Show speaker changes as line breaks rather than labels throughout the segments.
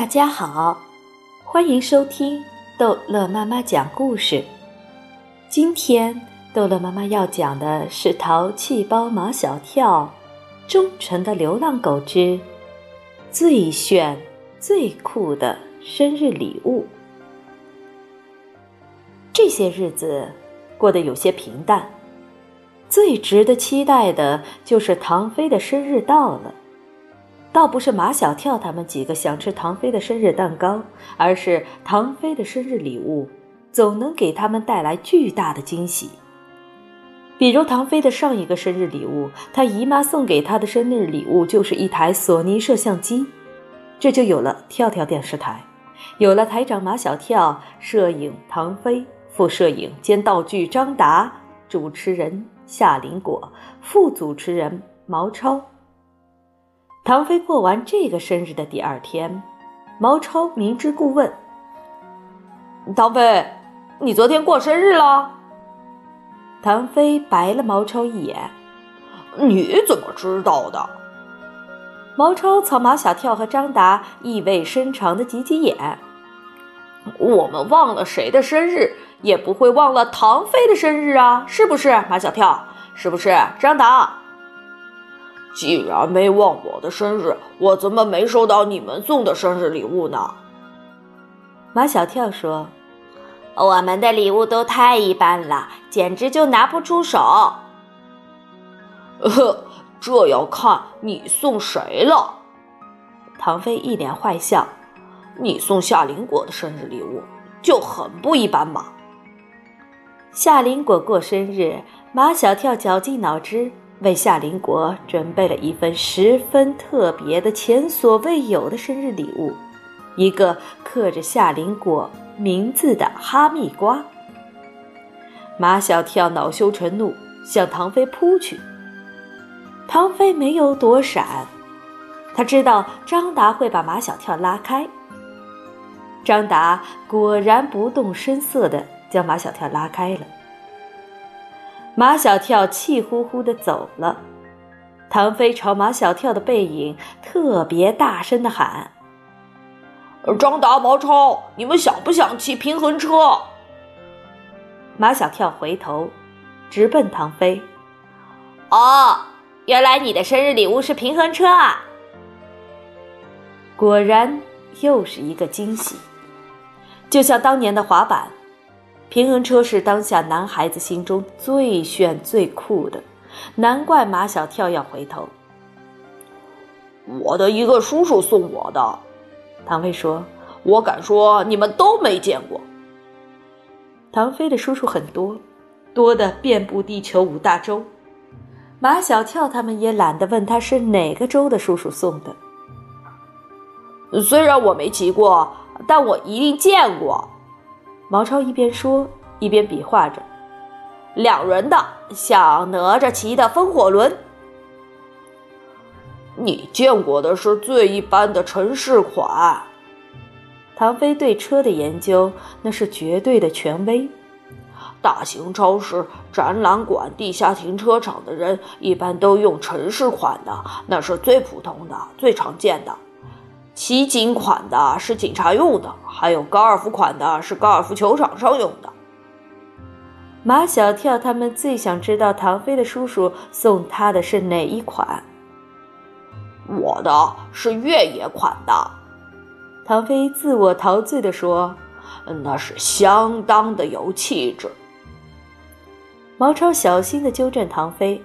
大家好，欢迎收听逗乐妈妈讲故事。今天逗乐妈妈要讲的是《淘气包马小跳》忠诚的流浪狗之最炫最酷的生日礼物。这些日子过得有些平淡，最值得期待的就是唐飞的生日到了。倒不是马小跳他们几个想吃唐飞的生日蛋糕，而是唐飞的生日礼物总能给他们带来巨大的惊喜。比如唐飞的上一个生日礼物，他姨妈送给他的生日礼物就是一台索尼摄像机，这就有了跳跳电视台，有了台长马小跳、摄影唐飞、副摄影兼道具张达、主持人夏林果、副主持人毛超。唐飞过完这个生日的第二天，毛超明知故问：“
唐飞，你昨天过生日了？”
唐飞白了毛超一眼：“
你怎么知道的？”
毛超朝马小跳和张达意味深长的挤挤眼：“
我们忘了谁的生日，也不会忘了唐飞的生日啊，是不是？马小跳，是不是？张达？”既然没忘我的生日，我怎么没收到你们送的生日礼物呢？
马小跳说：“
我们的礼物都太一般了，简直就拿不出手。”
呵，这要看你送谁了。
唐飞一脸坏笑：“
你送夏林果的生日礼物就很不一般嘛。”
夏林果过生日，马小跳绞尽脑汁。为夏林果准备了一份十分特别的、前所未有的生日礼物，一个刻着夏林果名字的哈密瓜。马小跳恼羞成怒，向唐飞扑去。唐飞没有躲闪，他知道张达会把马小跳拉开。张达果然不动声色地将马小跳拉开了。马小跳气呼呼地走了，唐飞朝马小跳的背影特别大声地喊：“
张达、毛超，你们想不想骑平衡车？”
马小跳回头，直奔唐飞：“
哦，原来你的生日礼物是平衡车啊！”
果然又是一个惊喜，就像当年的滑板。平衡车是当下男孩子心中最炫最酷的，难怪马小跳要回头。
我的一个叔叔送我的，唐飞说：“我敢说你们都没见过。”
唐飞的叔叔很多，多的遍布地球五大洲。马小跳他们也懒得问他是哪个州的叔叔送的。
虽然我没骑过，但我一定见过。
毛超一边说一边比划着，
两轮的像哪吒骑的风火轮。你见过的是最一般的城市款。
唐飞对车的研究那是绝对的权威。
大型超市、展览馆、地下停车场的人一般都用城市款的，那是最普通的、最常见的。骑警款的是警察用的，还有高尔夫款的是高尔夫球场上用的。
马小跳他们最想知道唐飞的叔叔送他的是哪一款。
我的是越野款的，
唐飞自我陶醉地说：“
那是相当的有气质。”
毛超小心地纠正唐飞：“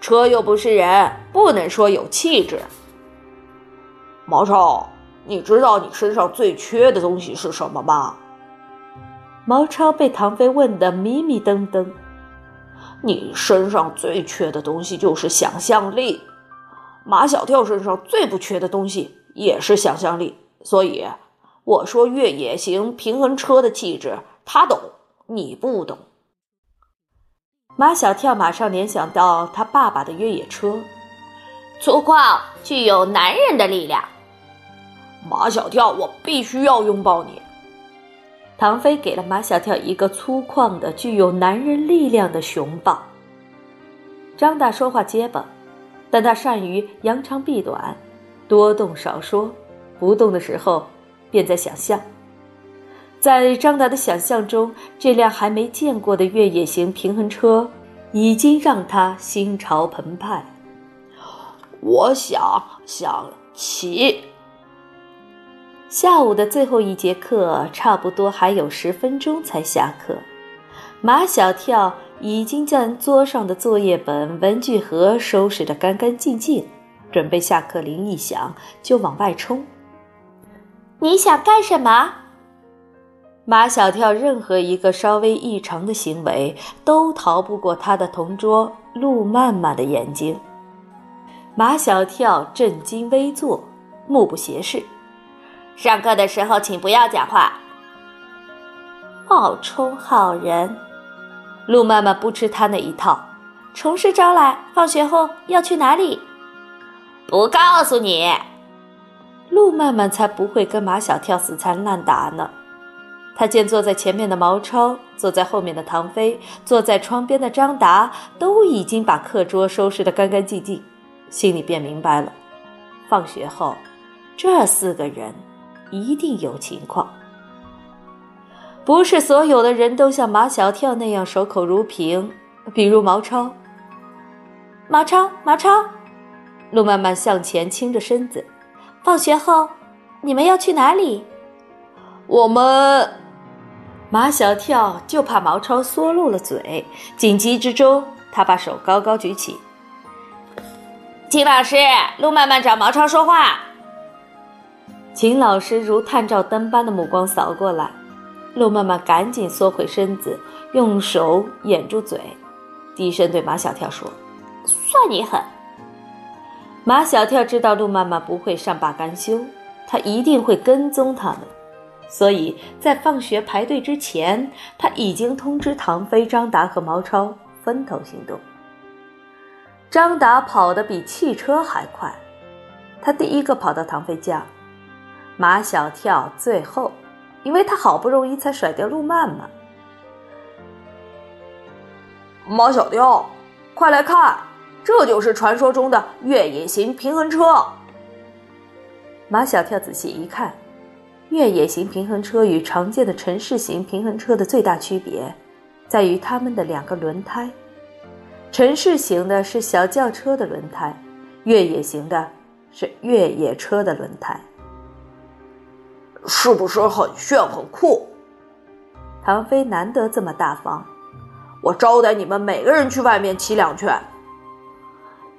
车又不是人，不能说有气质。”毛超，你知道你身上最缺的东西是什么吗？
毛超被唐飞问得迷迷瞪瞪。
你身上最缺的东西就是想象力。马小跳身上最不缺的东西也是想象力。所以我说越野型平衡车的气质，他懂，你不懂。
马小跳马上联想到他爸爸的越野车。
粗犷，具有男人的力量。
马小跳，我必须要拥抱你。
唐飞给了马小跳一个粗犷的、具有男人力量的熊抱。张大说话结巴，但他善于扬长避短，多动少说，不动的时候，便在想象。在张达的想象中，这辆还没见过的越野型平衡车，已经让他心潮澎湃。
我想想骑。
下午的最后一节课，差不多还有十分钟才下课。马小跳已经将桌上的作业本、文具盒收拾得干干净净，准备下课铃一响就往外冲。
你想干什么？
马小跳任何一个稍微异常的行为，都逃不过他的同桌陆曼曼的眼睛。马小跳震惊危坐，目不斜视。
上课的时候，请不要讲话。冒充好人，
陆曼曼不吃他那一套。
虫师招来，放学后要去哪里？不告诉你。
陆曼曼才不会跟马小跳死缠烂打呢。他见坐在前面的毛超，坐在后面的唐飞，坐在窗边的张达，都已经把课桌收拾得干干净净，心里便明白了：放学后，这四个人一定有情况。不是所有的人都像马小跳那样守口如瓶，比如毛超。
毛超，毛超，
陆曼曼向前倾着身子。
放学后，你们要去哪里？
我们。
马小跳就怕毛超说漏了嘴，紧急之中，他把手高高举起。
秦老师，陆曼曼找毛超说话。
秦老师如探照灯般的目光扫过来，陆曼曼赶紧缩回身子，用手掩住嘴，低声对马小跳说：“
算你狠。”
马小跳知道陆曼曼不会善罢甘休，他一定会跟踪他们。所以在放学排队之前，他已经通知唐飞、张达和毛超分头行动。张达跑得比汽车还快，他第一个跑到唐飞家，马小跳最后，因为他好不容易才甩掉路曼曼。
马小跳，快来看，这就是传说中的越野型平衡车。
马小跳仔细一看。越野型平衡车与常见的城市型平衡车的最大区别，在于它们的两个轮胎。城市型的是小轿车的轮胎，越野型的是越野车的轮胎。
是不是很炫很酷？
唐飞难得这么大方，
我招待你们每个人去外面骑两圈。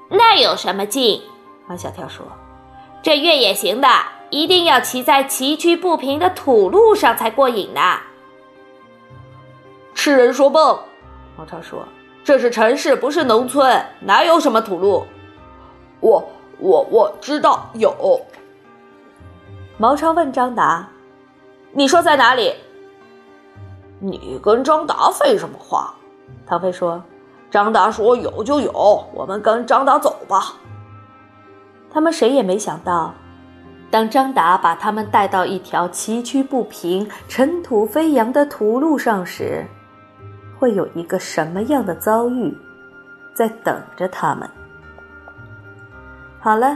那有什么劲？
马小跳说：“
这越野型的。”一定要骑在崎岖不平的土路上才过瘾呢。
痴人说梦，王超说：“这是城市，不是农村，哪有什么土路？”我我我知道有。
毛超问张达：“
你说在哪里？”你跟张达废什么话？
唐飞说：“
张达说有就有，我们跟张达走吧。”
他们谁也没想到。当张达把他们带到一条崎岖不平、尘土飞扬的土路上时，会有一个什么样的遭遇在等着他们？好了，